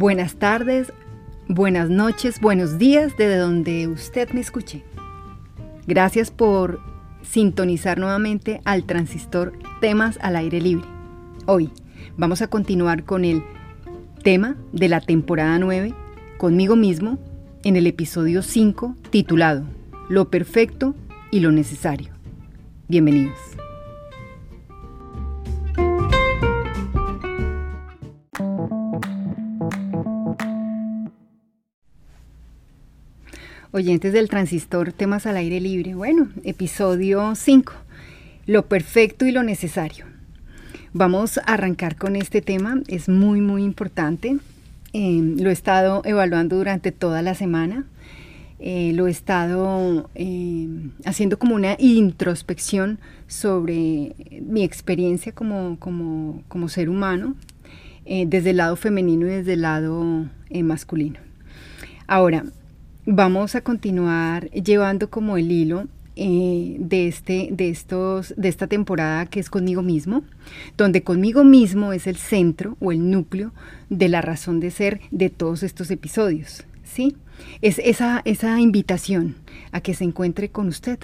Buenas tardes, buenas noches, buenos días desde donde usted me escuche. Gracias por sintonizar nuevamente al transistor Temas al aire libre. Hoy vamos a continuar con el tema de la temporada 9, conmigo mismo, en el episodio 5 titulado Lo perfecto y lo necesario. Bienvenidos. Oyentes del transistor, temas al aire libre. Bueno, episodio 5, lo perfecto y lo necesario. Vamos a arrancar con este tema, es muy, muy importante. Em, lo he estado evaluando durante toda la semana. Eh, lo he estado em, haciendo como una introspección sobre mi experiencia como, como, como ser humano, eh, desde el lado femenino y desde el lado eh, masculino. Ahora, vamos a continuar llevando como el hilo eh, de, este, de, estos, de esta temporada que es conmigo mismo, donde conmigo mismo es el centro o el núcleo de la razón de ser de todos estos episodios. ¿sí? Es esa, esa invitación a que se encuentre con usted,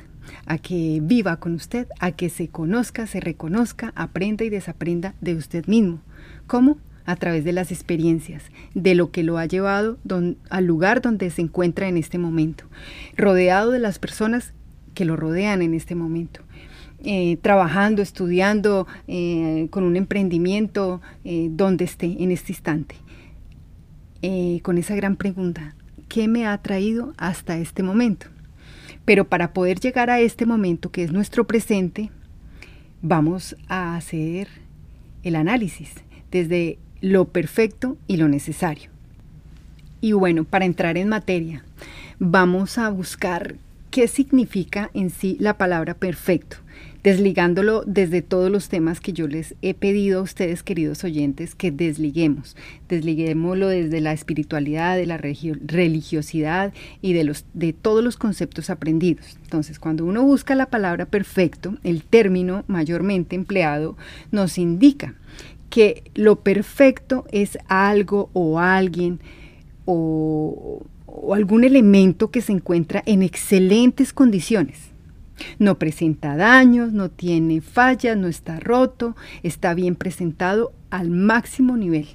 a que viva con usted, a que se conozca, se reconozca, aprenda y desaprenda de usted mismo. ¿Cómo? A través de las experiencias, de lo que lo ha llevado al lugar donde se encuentra en este momento, rodeado de las personas que lo rodean en este momento. Eh, trabajando, estudiando, eh, con un emprendimiento, eh, donde esté en este instante. con esa gran pregunta, ¿qué me ha traído hasta este momento? Pero para poder llegar a este momento, que es nuestro presente, vamos a hacer el análisis desde lo perfecto y lo necesario. Y bueno, para entrar en materia, vamos a buscar qué significa en sí la palabra perfecto, desligándolo desde todos los temas que yo les he pedido a ustedes, queridos oyentes, que desliguemos. Desliguémoslo desde la espiritualidad, de la religiosidad y de, los, de todos los conceptos aprendidos. Entonces, cuando uno busca la palabra perfecto, el término mayormente empleado nos indica que lo perfecto es algo o alguien o, algún elemento que se encuentra en excelentes condiciones. No presenta daños, no tiene fallas, no está roto, está bien presentado al máximo nivel.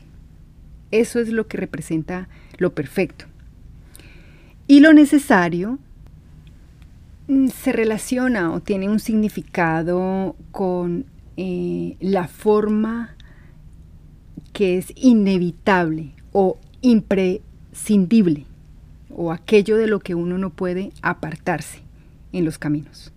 Eso es lo que representa lo perfecto. Y lo necesario mm, se relaciona o tiene un significado con eh, la forma que es inevitable o imprescindible o aquello de lo que uno no puede apartarse en los caminos.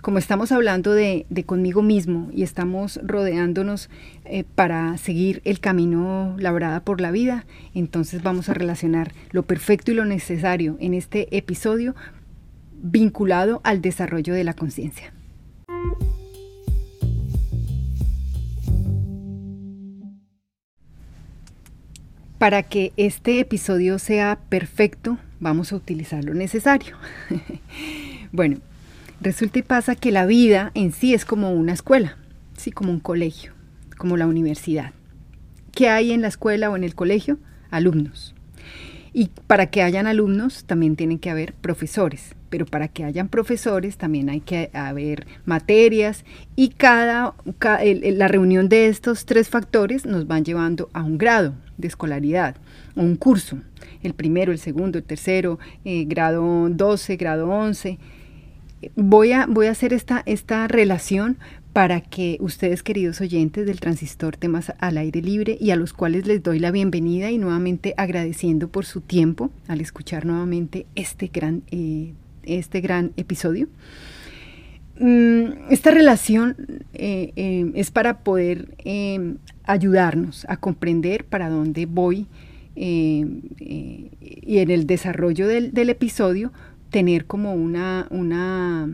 Como estamos hablando de, conmigo mismo y estamos rodeándonos eh, para seguir el camino labrada por la vida, entonces vamos a relacionar lo perfecto y lo necesario en este episodio vinculado al desarrollo de la conciencia. Para que este episodio sea perfecto, vamos a utilizar lo necesario. bueno, resulta y pasa que la vida en sí es como una escuela, sí, como un colegio, como la universidad. ¿Qué hay en la escuela o en el colegio? Alumnos. Y para que hayan alumnos también tienen que haber profesores, pero para que hayan profesores también hay que haber materias y cada, la reunión de estos tres factores nos van llevando a un grado de escolaridad, un curso, el primero, el segundo, el tercero, eh, grado 12, grado 11. Voy a, voy a hacer esta, esta relación para que ustedes, queridos oyentes del transistor temas al aire libre y a los cuales les doy la bienvenida y nuevamente agradeciendo por su tiempo al escuchar nuevamente este gran, eh, este gran episodio. Mm, esta relación eh, eh, es para poder em, ayudarnos a comprender para dónde voy em, y en el desarrollo del, episodio tener como una, una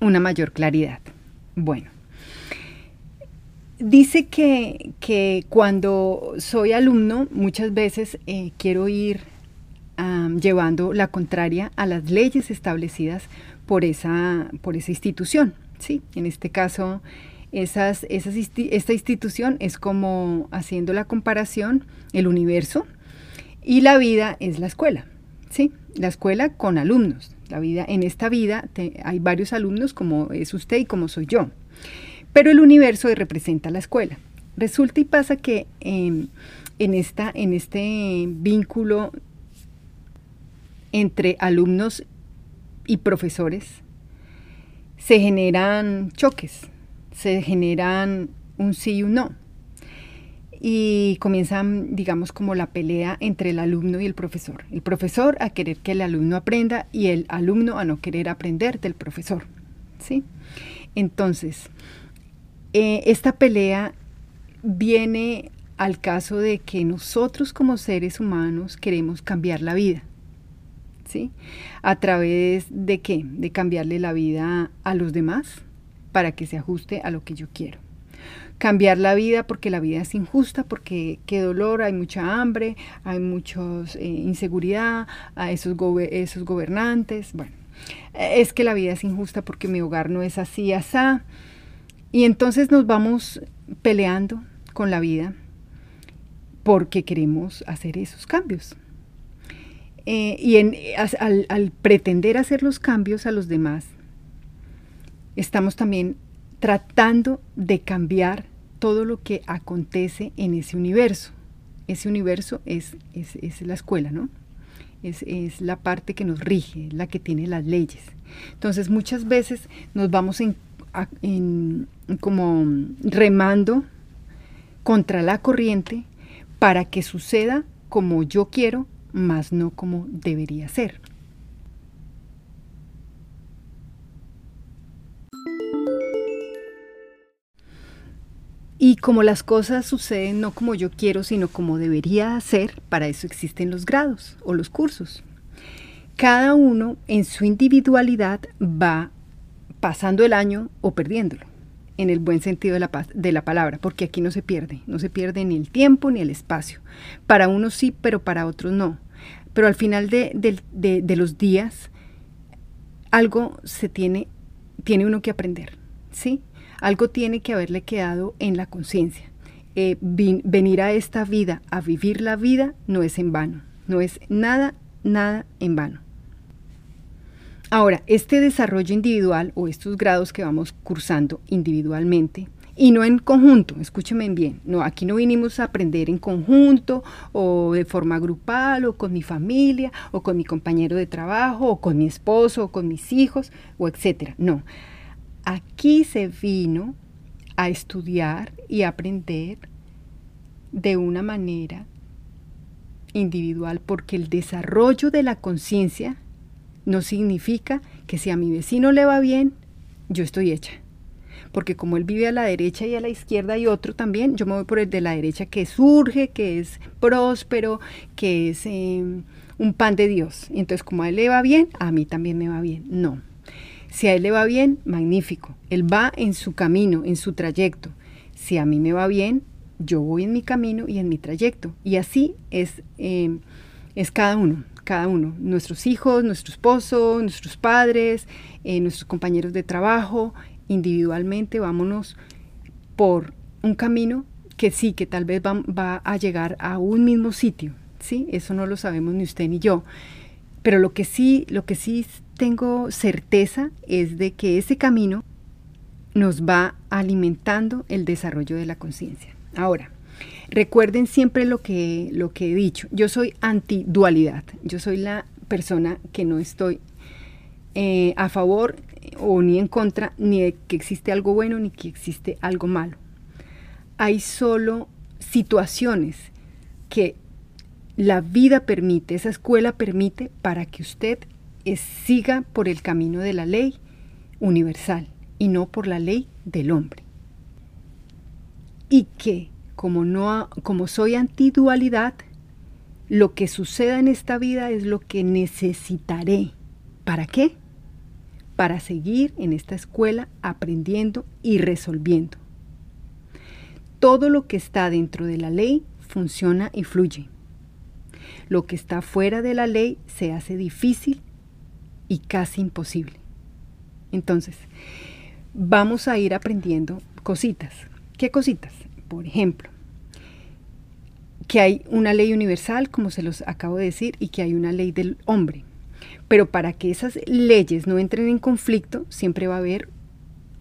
una mayor claridad. Bueno, dice que, cuando soy alumno muchas veces eh, quiero ir llevando la contraria a las leyes establecidas por esa, por esa institución. ¿sí? En este caso, Esas, esas esta institución es como haciendo la comparación, el universo, y la vida es la escuela, ¿sí? La escuela con alumnos. La vida, en esta vida hay varios alumnos como es usted y como soy yo. Pero el universo representa la escuela. Resulta y pasa que em, en, esta, en este vínculo entre alumnos y profesores se generan choques, se generan un sí y un no. Y comienzan, digamos, como la pelea entre el alumno y el profesor. El profesor a querer que el alumno aprenda y el alumno a no querer aprender del profesor. ¿sí? Entonces, eh, esta pelea viene al caso de que nosotros como seres humanos queremos cambiar la vida. ¿Sí? ¿A través de qué? De cambiarle la vida a los demás para que se ajuste a lo que yo quiero. Cambiar la vida porque la vida es injusta, porque qué dolor, hay mucha hambre, hay mucha eh, inseguridad, a esos, esos gobernantes. Bueno, es que la vida es injusta porque mi hogar no es así, asá. Y entonces nos vamos peleando con la vida porque queremos hacer esos cambios. Eh, y al, pretender hacer los cambios a los demás, estamos también tratando de cambiar todo lo que acontece en ese universo. Ese universo es, es, la escuela, ¿no? Es, es, la parte que nos rige, la que tiene las leyes. Entonces muchas veces nos vamos en, como remando contra la corriente para que suceda como yo quiero, más no como debería ser. Y como las cosas suceden no como yo quiero, sino como debería ser, para eso existen los grados o los cursos. Cada uno en su individualidad va pasando el año o perdiéndolo, en el buen sentido de la, de la palabra, porque aquí no se pierde, no se pierde ni el tiempo ni el espacio. Para unos sí, pero para otros no. Pero al final de, de los días, algo se tiene, tiene uno que aprender, ¿sí? Algo tiene que haberle quedado en la conciencia. Eh, venir a esta vida, a vivir la vida, no es en vano, no es nada, nada en vano. Ahora, este desarrollo individual o estos grados que vamos cursando individualmente y no en conjunto, escúcheme bien, no, aquí no vinimos a aprender en conjunto o de forma grupal o con mi familia o con mi compañero de trabajo o con mi esposo o con mis hijos o etcétera, no. Aquí se vino a estudiar y aprender de una manera individual porque el desarrollo de la conciencia no significa que si a mi vecino le va bien, yo estoy hecha. Porque como él vive a la derecha y a la izquierda y otro también, yo me voy por el de la derecha que surge, que es próspero, que es em, un pan de Dios. entonces como a él le va bien, a mí también me va bien. No. Si a él le va bien, magnífico. Él va en su camino, en su trayecto. Si a mí me va bien, yo voy en mi camino y en mi trayecto. Y así es, em, es cada uno cada uno, nuestros hijos, nuestro esposo, nuestros padres, eh, nuestros compañeros de trabajo, individualmente, vámonos por un camino que sí, que tal vez va, a llegar a un mismo sitio, ¿sí? Eso no lo sabemos ni usted ni yo. Pero lo que sí, lo que sí tengo certeza es de que ese camino nos va alimentando el desarrollo de la conciencia. Ahora, Recuerden siempre lo que, lo que he dicho. Yo soy anti-dualidad. Yo soy la persona que no estoy eh, a favor o ni en contra ni de que existe algo bueno ni que existe algo malo. Hay solo situaciones que la vida permite, esa escuela permite para que usted siga por el camino de la ley universal y no por la ley del hombre. Y que como, no, como soy antidualidad, lo que suceda en esta vida es lo que necesitaré. ¿Para qué? Para seguir en esta escuela aprendiendo y resolviendo. Todo lo que está dentro de la ley funciona y fluye. Lo que está fuera de la ley se hace difícil y casi imposible. Entonces, vamos a ir aprendiendo cositas. ¿Qué cositas? Por ejemplo, que hay una ley universal, como se los acabo de decir, y que hay una ley del hombre. Pero para que esas leyes no entren en conflicto, siempre va a haber,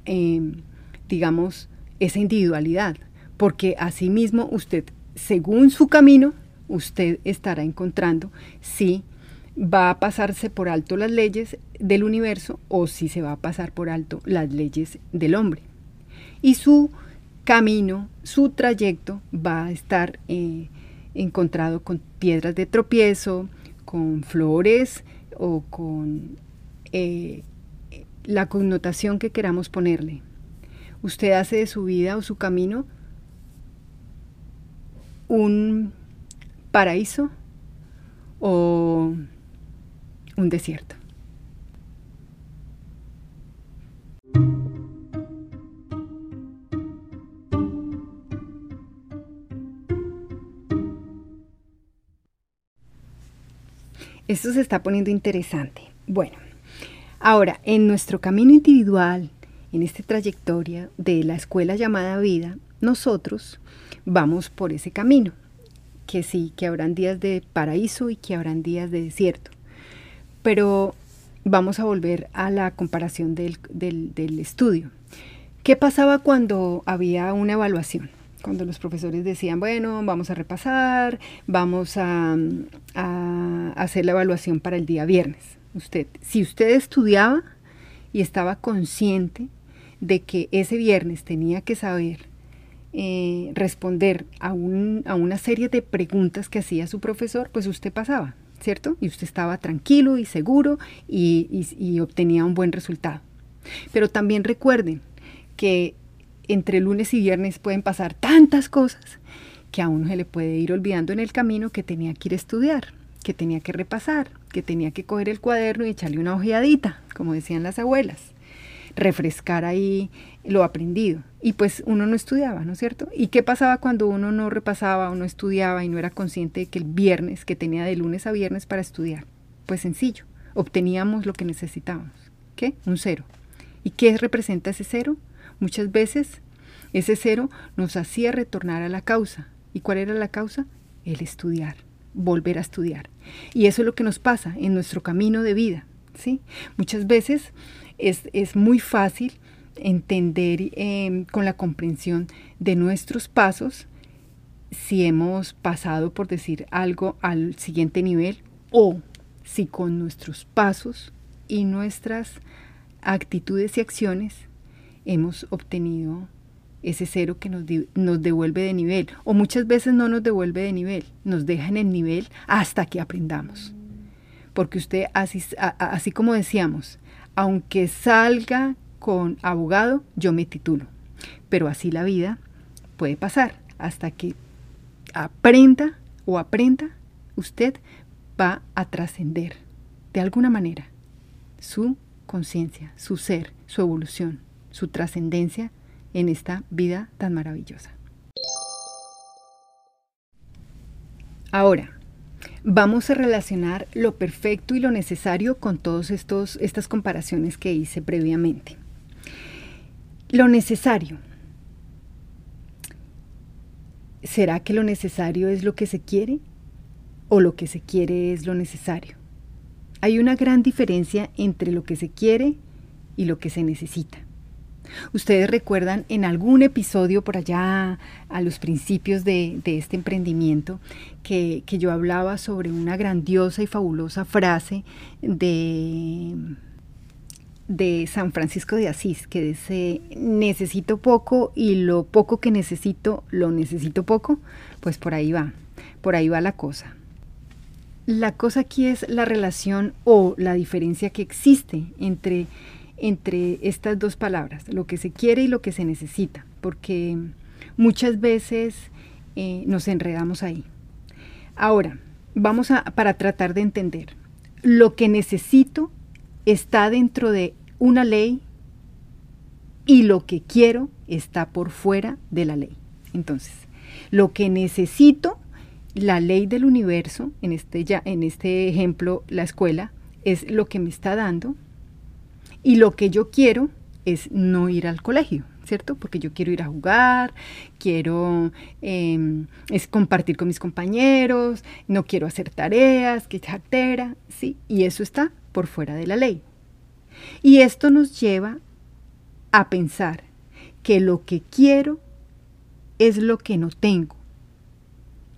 em, digamos, esa individualidad, porque asimismo usted, según su camino, usted estará encontrando si va a pasarse por alto las leyes del universo o si se va a pasar por alto las leyes del hombre. Y su camino, su trayecto va a estar eh, encontrado con piedras de tropiezo, con flores o con eh, la connotación que queramos ponerle. Usted hace de su vida o su camino un paraíso o un desierto. Esto se está poniendo interesante. Bueno, ahora, en nuestro camino individual, en esta trayectoria de la escuela llamada vida, nosotros vamos por ese camino. Que sí, que habrán días de paraíso y que habrán días de desierto. Pero vamos a volver a la comparación del, del estudio. ¿Qué pasaba cuando había una evaluación? Cuando los profesores decían, bueno, vamos a repasar, vamos a, hacer la evaluación para el día viernes. Usted, si usted estudiaba y estaba consciente de que ese viernes tenía que saber eh, responder a, una serie de preguntas que hacía su profesor, pues usted pasaba, ¿cierto? Y usted estaba tranquilo y seguro y obtenía un buen resultado. Pero también recuerden que entre lunes y viernes pueden pasar tantas cosas que a uno se le puede ir olvidando en el camino que tenía que ir a estudiar, que tenía que repasar, que tenía que coger el cuaderno y echarle una ojeadita, como decían las abuelas, refrescar ahí lo aprendido. Y pues uno no estudiaba, ¿no es cierto? ¿Y qué pasaba cuando uno no repasaba o no estudiaba y no era consciente de que el viernes, que tenía de lunes a viernes para estudiar? Pues sencillo, obteníamos lo que necesitábamos. ¿Qué? Un cero. ¿Y qué representa ese cero? Muchas veces ese cero nos hacía retornar a la causa. ¿Y cuál era la causa? El estudiar, volver a estudiar. Y eso es lo que nos pasa en nuestro camino de vida. ¿sí? Muchas veces es, muy fácil entender em, con la comprensión de nuestros pasos si hemos pasado, por decir algo, al siguiente nivel o si con nuestros pasos y nuestras actitudes y acciones hemos obtenido ese cero que nos, nos, devuelve de nivel. O muchas veces no nos devuelve de nivel, nos deja en el nivel hasta que aprendamos. Porque usted, así, así como decíamos, aunque salga con abogado, yo me titulo. Pero así la vida puede pasar hasta que aprenda o aprenda, usted va a trascender de alguna manera su conciencia, su ser, su evolución su trascendencia en esta vida tan maravillosa. Ahora, vamos a relacionar lo perfecto y lo necesario con todas estas comparaciones que hice previamente. Lo necesario. ¿Será que lo necesario es lo que se quiere o lo que se quiere es lo necesario? Hay una gran diferencia entre lo que se quiere y lo que se necesita. Ustedes recuerdan en algún episodio por allá a los principios de, este emprendimiento que, yo hablaba sobre una grandiosa y fabulosa frase de, de San Francisco de Asís que dice necesito poco y lo poco que necesito lo necesito poco, pues por ahí va, por ahí va la cosa. La cosa aquí es la relación o la diferencia que existe entre entre estas dos palabras, lo que se quiere y lo que se necesita, porque muchas veces eh, nos enredamos ahí. Ahora, vamos a, para tratar de entender, lo que necesito está dentro de una ley y lo que quiero está por fuera de la ley. Entonces, lo que necesito, la ley del universo, en este, ya, en este ejemplo, la escuela, es lo que me está dando, y lo que yo quiero es no ir al colegio, ¿cierto? Porque yo quiero ir a jugar, quiero em, es compartir con mis compañeros, no quiero hacer tareas, que cartera, ¿sí? Y eso está por fuera de la ley. Y esto nos lleva a pensar que lo que quiero es lo que no tengo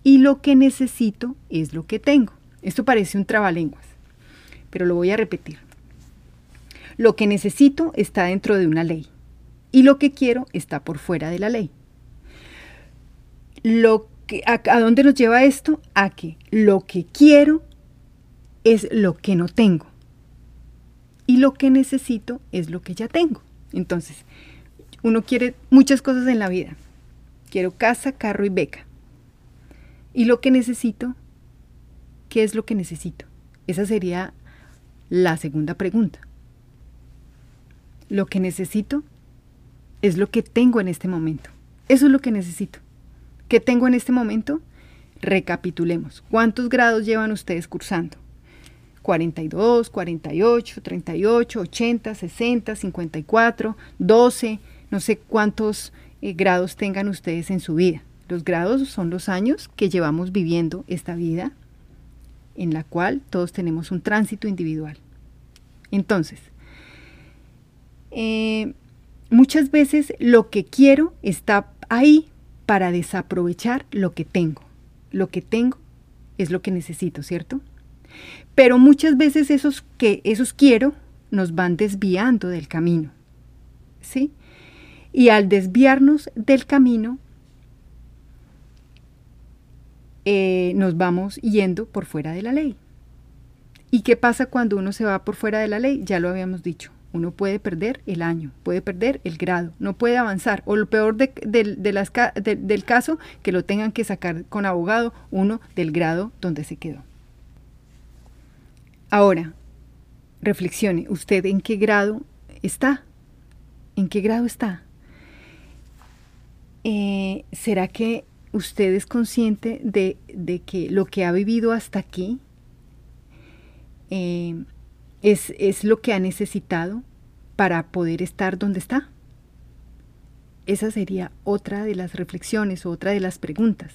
y lo que necesito es lo que tengo. Esto parece un trabalenguas, pero lo voy a repetir. Lo que necesito está dentro de una ley y lo que quiero está por fuera de la ley. Lo que, a, ¿A dónde nos lleva esto? A que lo que quiero es lo que no tengo y lo que necesito es lo que ya tengo. Entonces, uno quiere muchas cosas en la vida. Quiero casa, carro y beca. ¿Y lo que necesito? ¿Qué es lo que necesito? Esa sería la segunda pregunta. Lo que necesito es lo que tengo en este momento. Eso es lo que necesito. ¿Qué tengo en este momento? Recapitulemos. ¿Cuántos grados llevan ustedes cursando? 42, 48, 38, 80, 60, 54, 12, no sé cuántos eh, grados tengan ustedes en su vida. Los grados son los años que llevamos viviendo esta vida en la cual todos tenemos un tránsito individual. Entonces, eh, muchas veces lo que quiero está ahí para desaprovechar lo que tengo. Lo que tengo es lo que necesito, ¿cierto? Pero muchas veces esos que esos quiero nos van desviando del camino. ¿Sí? Y al desviarnos del camino, eh, nos vamos yendo por fuera de la ley. ¿Y qué pasa cuando uno se va por fuera de la ley? Ya lo habíamos dicho. Uno puede perder el año, puede perder el grado, no puede avanzar. O lo peor de, del caso, que lo tengan que sacar con abogado uno del grado donde se quedó. Ahora, reflexione, ¿usted en qué grado está? ¿En qué grado está? Eh, ¿Será que usted es consciente de, que lo que ha vivido hasta aquí eh, es, es lo que ha necesitado para poder estar donde está? Esa sería otra de las reflexiones, otra de las preguntas.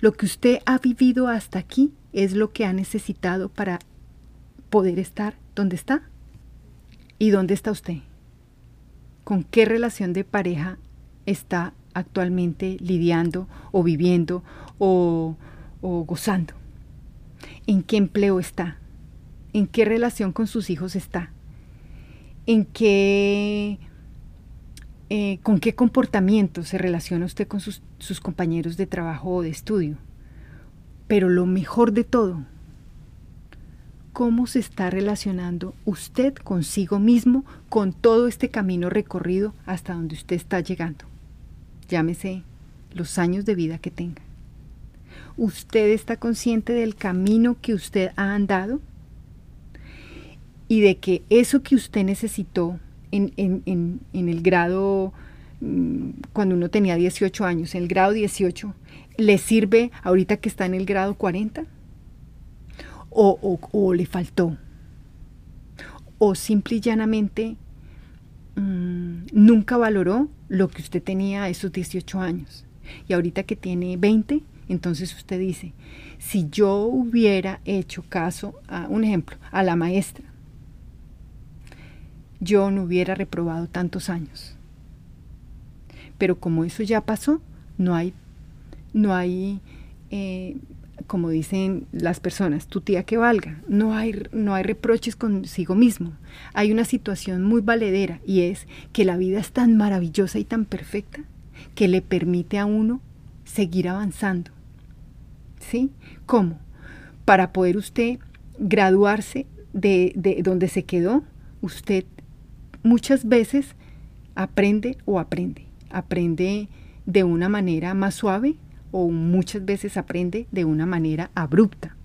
Lo que usted ha vivido hasta aquí es lo que ha necesitado para poder estar donde está. ¿Y dónde está usted? ¿Con qué relación de pareja está actualmente lidiando o viviendo o, gozando? ¿En qué empleo está? ¿En qué relación con sus hijos está? ¿En qué, eh, con qué comportamiento se relaciona usted con sus, sus compañeros de trabajo o de estudio? Pero lo mejor de todo, cómo se está relacionando usted consigo mismo con todo este camino recorrido hasta donde usted está llegando llámese los años de vida que tenga. ¿Usted está consciente del camino que usted ha andado? Y de que eso que usted necesitó en, el grado, mm, cuando uno tenía 18 años, en el grado 18, ¿le sirve ahorita que está en el grado 40? ¿O, o le faltó? ¿O simple y llanamente Mm, nunca valoró lo que usted tenía a esos 18 años. Y ahorita que tiene 20, entonces usted dice, si yo hubiera hecho caso a, un ejemplo, a la maestra, yo no hubiera reprobado tantos años. Pero como eso ya pasó, no hay, no hay eh, como dicen las personas, tu tía que valga. No hay, no hay reproches consigo mismo. Hay una situación muy valedera y es que la vida es tan maravillosa y tan perfecta que le permite a uno seguir avanzando. ¿Sí? ¿Cómo? Para poder usted graduarse de, de donde se quedó, usted muchas veces aprende o aprende. Aprende de una manera más suave o muchas veces aprende de una manera abrupta.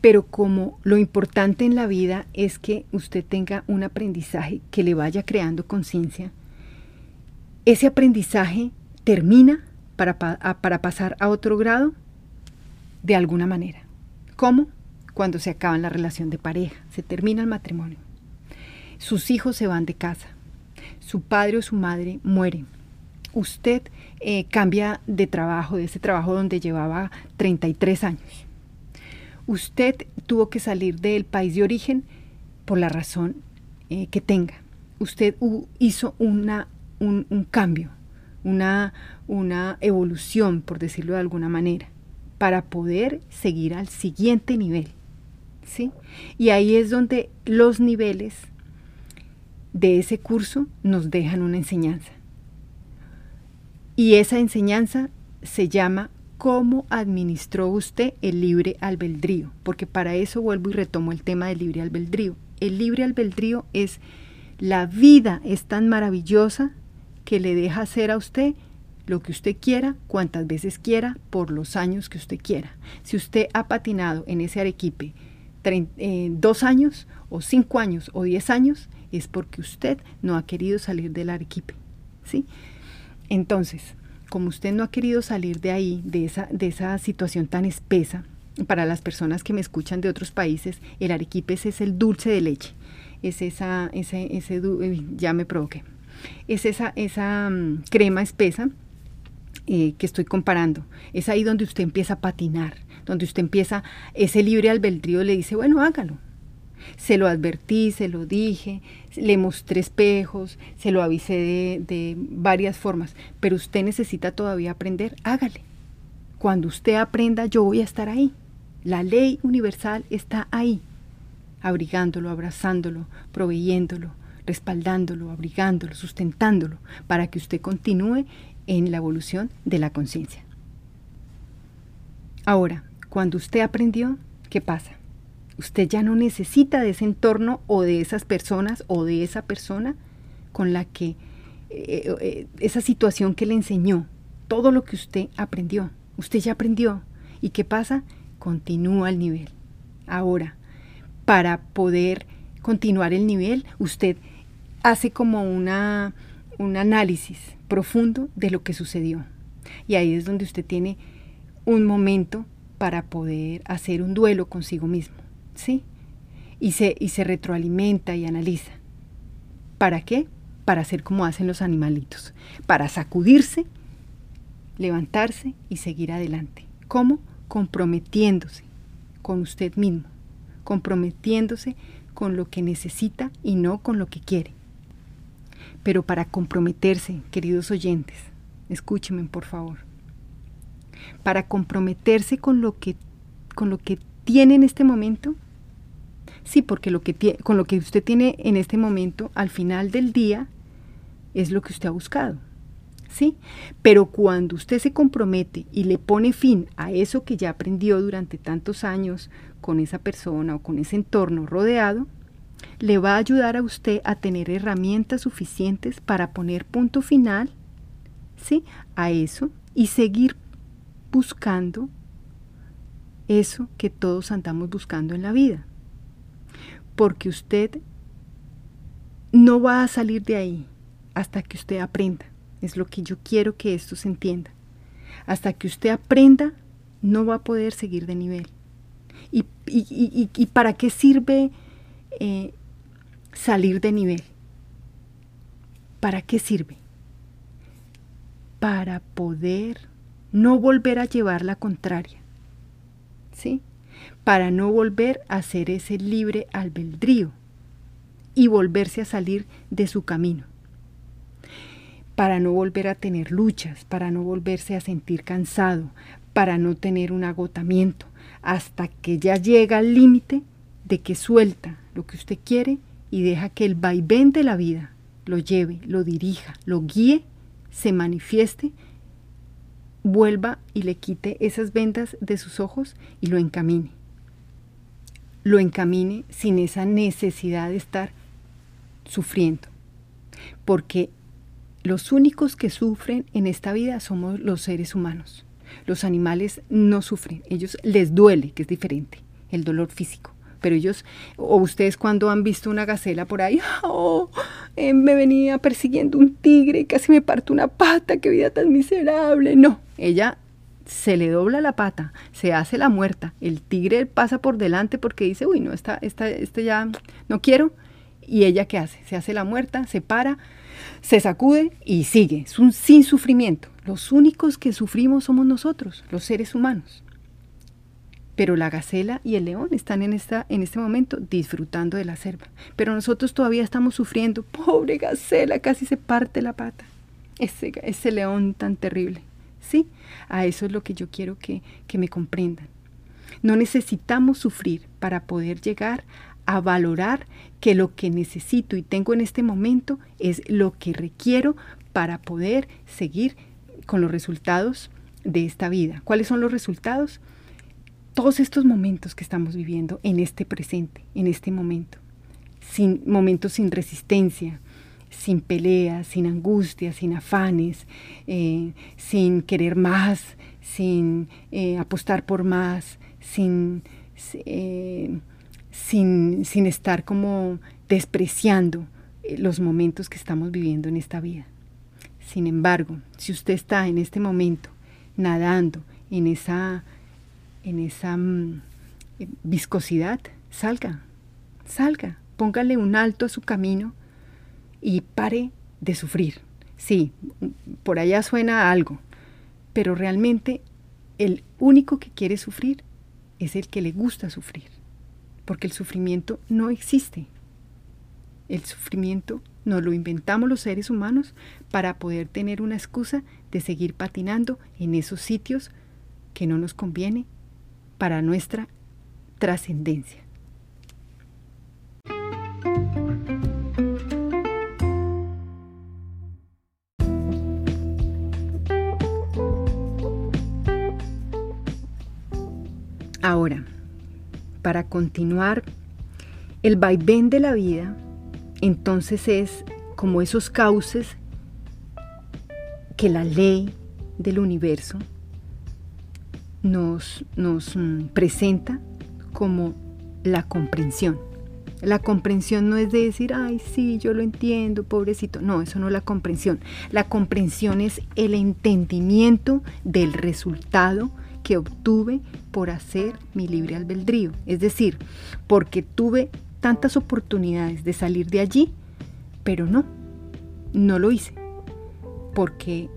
Pero como lo importante en la vida es que usted tenga un aprendizaje que le vaya creando conciencia, ese aprendizaje termina para, para pasar a otro grado de alguna manera. ¿Cómo? Cuando se acaba la relación de pareja, se termina el matrimonio. Sus hijos se van de casa. su padre o su madre muere. Usted eh, cambia de trabajo, de ese trabajo donde llevaba 33 años. Usted tuvo que salir del país de origen por la razón eh, que tenga. Usted hizo una, un, un cambio, una, una evolución, por decirlo de alguna manera, para poder seguir al siguiente nivel. ¿sí? Y ahí es donde los niveles de ese curso nos dejan una enseñanza. Y esa enseñanza se llama cómo administró usted el libre albedrío, porque para eso vuelvo y retomo el tema del libre albedrío. El libre albedrío es la vida es tan maravillosa que le deja hacer a usted lo que usted quiera, cuantas veces quiera, por los años que usted quiera. Si usted ha patinado en ese arequipe eh, dos años, o cinco años, o diez años, es porque usted no ha querido salir del arequipe. ¿sí? Entonces, como usted no ha querido salir de ahí, de esa, de esa situación tan espesa, para las personas que me escuchan de otros países, el arequipe es el dulce de leche. Es esa, ese, ese ya me provoqué. Es esa, esa mm, crema espesa eh, que estoy comparando. Es ahí donde usted empieza a patinar, donde usted empieza, ese libre albedrío le dice, bueno, hágalo, se lo advertí, se lo dije, le mostré espejos, se lo avisé de, varias formas, pero usted necesita todavía aprender, hágale. Cuando usted aprenda, yo voy a estar ahí. La ley universal está ahí, abrigándolo, abrazándolo, proveyéndolo, respaldándolo, abrigándolo, sustentándolo, para que usted continúe en la evolución de la conciencia. Ahora, cuando usted aprendió, ¿qué pasa? Usted ya no necesita de ese entorno o de esas personas o de esa persona con la que, eh, eh, esa situación que le enseñó, todo lo que usted aprendió. Usted ya aprendió. ¿Y qué pasa? Continúa el nivel. Ahora, para poder continuar el nivel, usted hace como una, un análisis profundo de lo que sucedió. Y ahí es donde usted tiene un momento para poder hacer un duelo consigo mismo. Y se, y se retroalimenta y analiza. ¿Para qué? Para hacer como hacen los animalitos, para sacudirse, levantarse y seguir adelante. ¿Cómo? Comprometiéndose con usted mismo, comprometiéndose con lo que necesita y no con lo que quiere. Pero para comprometerse, queridos oyentes, escúchenme por favor, para comprometerse con lo que, con lo que tiene en este momento, Sí, porque lo que con lo que usted tiene en este momento, al final del día, es lo que usted ha buscado. ¿Sí? Pero cuando usted se compromete y le pone fin a eso que ya aprendió durante tantos años con esa persona o con ese entorno rodeado, le va a ayudar a usted a tener herramientas suficientes para poner punto final ¿sí? a eso y seguir buscando eso que todos andamos buscando en la vida porque usted no va a salir de ahí hasta que usted aprenda. Es lo que yo quiero que esto se entienda. Hasta que usted aprenda, no va a poder seguir de nivel. ¿Y, para qué sirve eh, salir de nivel? ¿Para qué sirve? Para poder no volver a llevar la contraria. ¿Sí? Para no volver a ser ese libre albedrío y volverse a salir de su camino, para no volver a tener luchas, para no volverse a sentir cansado, para no tener un agotamiento, hasta que ya llega al límite de que suelta lo que usted quiere y deja que el vaivén de la vida lo lleve, lo dirija, lo guíe, se manifieste, vuelva y le quite esas vendas de sus ojos y lo encamine lo encamine sin esa necesidad de estar sufriendo. Porque los únicos que sufren en esta vida somos los seres humanos. Los animales no sufren, ellos les duele, que es diferente, el dolor físico. Pero ellos, o ustedes cuando han visto una gacela por ahí, oh, eh, me venía persiguiendo un tigre, casi me parto una pata, qué vida tan miserable. No, ella se le dobla la pata, se hace la muerta, el tigre pasa por delante porque dice, uy, no, esta, esta, este ya no quiero, ¿Y ella qué hace? Se hace la muerta, se para, se sacude y sigue, es un sin sufrimiento. Los únicos que sufrimos somos nosotros, los seres humanos. Pero la gacela y el león están en, esta, en este momento disfrutando de la selva. Pero nosotros todavía estamos sufriendo. Pobre gacela, casi se parte la pata. Ese, ese león tan terrible. Sí, a eso es lo que yo quiero que, que me comprendan. No necesitamos sufrir para poder llegar a valorar que lo que necesito y tengo en este momento es lo que requiero para poder seguir con los resultados de esta vida. ¿Cuáles son los resultados? Todos estos momentos que estamos viviendo en este presente, en este momento. Sin momentos sin resistencia, sin peleas, sin angustia, sin afanes, eh, sin querer más, sin eh, apostar por más, sin, eh, sin, sin estar como despreciando los momentos que estamos viviendo en esta vida. Sin embargo, si usted está en este momento nadando en esa, en esa mm, viscosidad, salga, salga, póngale un alto a su camino y pare de sufrir. Sí, por allá suena algo, pero realmente el único que quiere sufrir es el que le gusta sufrir, porque el sufrimiento no existe. El sufrimiento nos lo inventamos los seres humanos para poder tener una excusa de seguir patinando en esos sitios que no nos conviene para nuestra trascendencia. Ahora, para continuar, el vaivén de la vida, entonces es como esos cauces que la ley del universo nos, nos mm, presenta como la comprensión. La comprensión no es de decir, ay, sí, yo lo entiendo, pobrecito. No, eso no es la comprensión. La comprensión es el entendimiento del resultado que obtuve por hacer mi libre albedrío. Es decir, porque tuve tantas oportunidades de salir de allí, pero no, no lo hice. Porque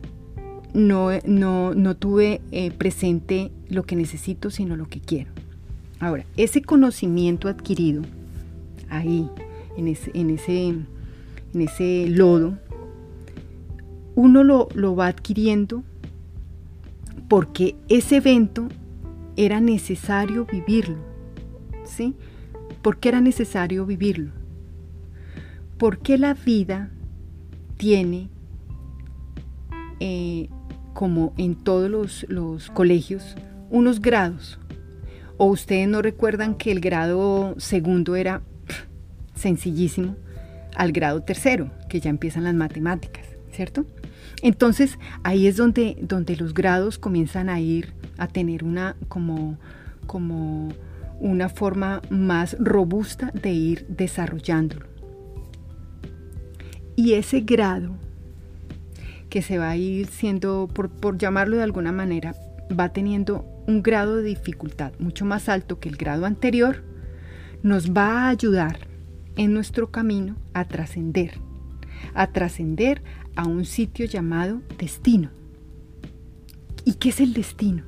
no, no, tuve eh, presente lo que necesito, sino lo que quiero. Ahora, ese conocimiento adquirido ahí, en ese, en ese, en ese lodo, uno lo, lo va adquiriendo porque ese evento era necesario vivirlo. ¿Sí? ¿Por qué era necesario vivirlo? Porque la vida tiene, eh, como en todos los, los colegios, unos grados. O ustedes no recuerdan que el grado segundo era sencillísimo al grado tercero, que ya empiezan las matemáticas, ¿cierto? Entonces ahí es donde, donde los grados comienzan a ir a tener una como, como una forma más robusta de ir desarrollándolo. Y ese grado que se va a ir siendo, por, por llamarlo de alguna manera, va teniendo un grado de dificultad mucho más alto que el grado anterior, nos va a ayudar en nuestro camino a trascender, a trascender a un sitio llamado destino. ¿Y qué es el destino?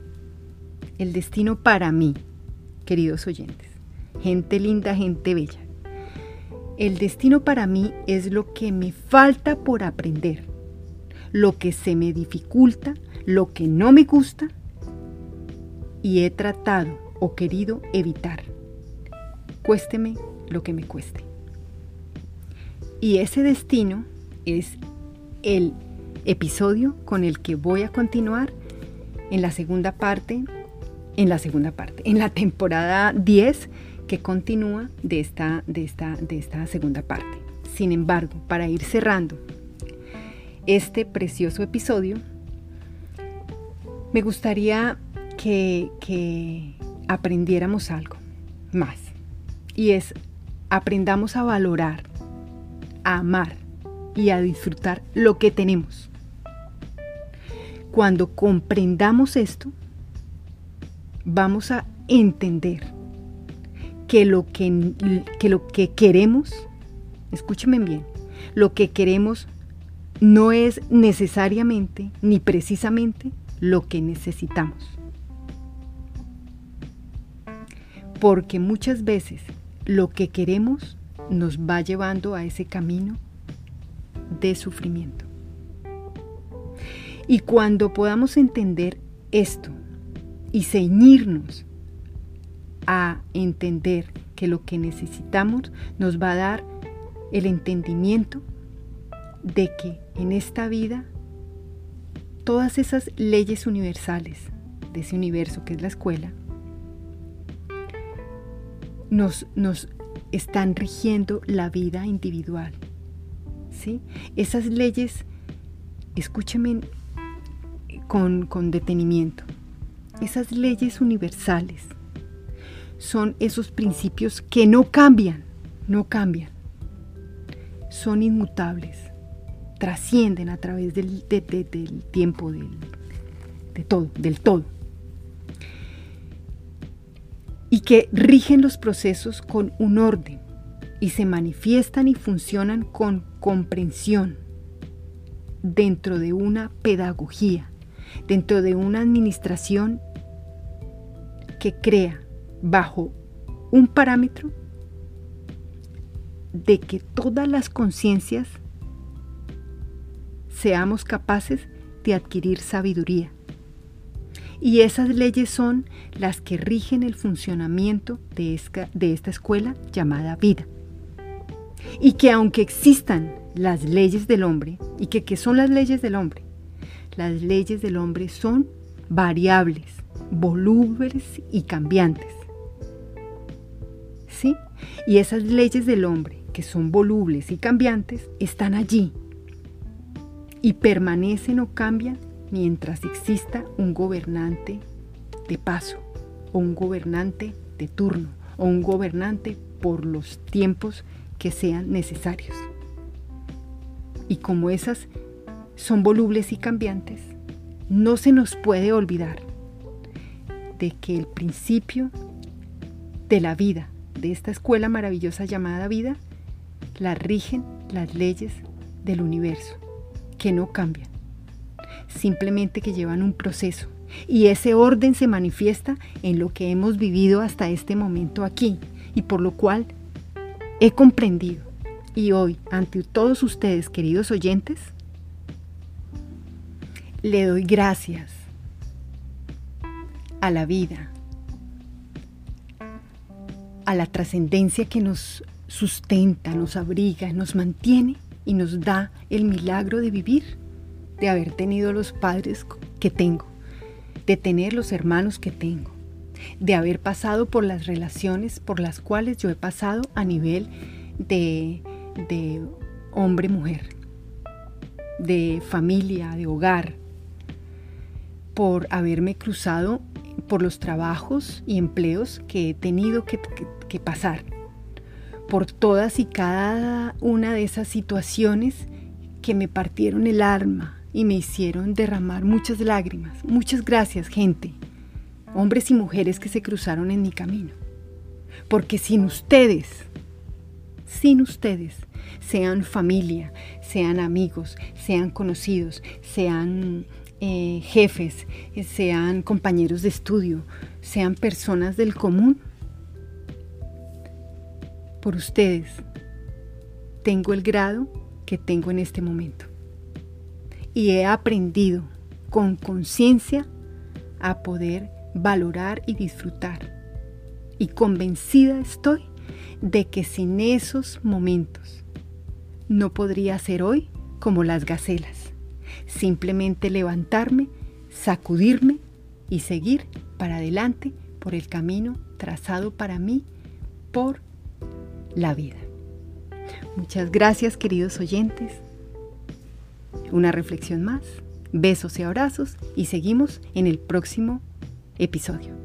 El destino para mí, queridos oyentes, gente linda, gente bella. El destino para mí es lo que me falta por aprender, lo que se me dificulta, lo que no me gusta y he tratado o querido evitar. Cuésteme lo que me cueste. Y ese destino es el episodio con el que voy a continuar en la segunda parte, en la segunda parte, en la temporada 10 que continúa de esta, de esta, de esta segunda parte. Sin embargo, para ir cerrando este precioso episodio, me gustaría que, aprendiéramos algo más. Y es, aprendamos a valorar, a amar y a disfrutar lo que tenemos. Cuando comprendamos esto, vamos a entender que lo que, que lo que queremos escúcheme bien, lo que queremos no es necesariamente ni precisamente lo que necesitamos. Porque muchas veces lo que queremos nos va llevando a ese camino de sufrimiento. Y cuando podamos entender esto y ceñirnos a entender que lo que necesitamos nos va a dar el entendimiento de que en esta vida todas esas leyes universales de ese universo que es la escuela nos, nos están rigiendo la vida individual. ¿sí? Esas leyes, escúcheme con, con detenimiento, esas leyes universales son esos principios que no cambian, no cambian, son inmutables, trascienden a través del, tiempo, del, de todo, del todo. Y que rigen los procesos con un orden y se manifiestan y funcionan con comprensión dentro de una pedagogía, dentro de una administración que crea bajo un parámetro de que todas las conciencias seamos capaces de adquirir sabiduría. Y esas leyes son las que rigen el funcionamiento de esta, escuela llamada vida. Y que aunque existan las leyes del hombre, y que ¿qué son las leyes del hombre? Las leyes del hombre son variables, volubles y cambiantes. ¿Sí? Y esas leyes del hombre, que son volubles y cambiantes, están allí y permanecen o cambian mientras exista un gobernante de paso o un gobernante de turno o un gobernante por los tiempos que sean necesarios. Y como esas son volubles y cambiantes, no se nos puede olvidar de que el principio de la vida, de esta escuela maravillosa llamada vida, la rigen las leyes del universo que no cambian, simplemente que llevan un proceso. Y ese orden se manifiesta en lo que hemos vivido hasta este momento aquí, y por lo cual he comprendido. Y hoy, ante todos ustedes, queridos oyentes, le doy gracias a la vida, a la trascendencia que nos sustenta, nos abriga, nos mantiene y nos da el milagro de vivir, de haber tenido los padres que tengo, de tener los hermanos que tengo, de haber pasado por las relaciones por las cuales yo he pasado a nivel de, de hombre-mujer, de familia, de hogar, por haberme cruzado por los trabajos y empleos que he tenido que, que pasar por todas y cada una de esas situaciones que me partieron el alma y me hicieron derramar muchas lágrimas. Muchas gracias, gente, hombres y mujeres que se cruzaron en mi camino. Porque sin ustedes, sin ustedes, sean familia, sean amigos, sean conocidos, sean eh, jefes, sean compañeros de estudio, sean personas del común, por ustedes tengo el grado que tengo en este momento. Y he aprendido con conciencia a poder valorar y disfrutar. Y convencida estoy de que sin esos momentos no podría ser hoy como las gacelas. Simplemente levantarme, sacudirme y seguir para adelante por el camino trazado para mí por la vida. Muchas gracias queridos oyentes. Una reflexión más. Besos y abrazos y seguimos en el próximo episodio.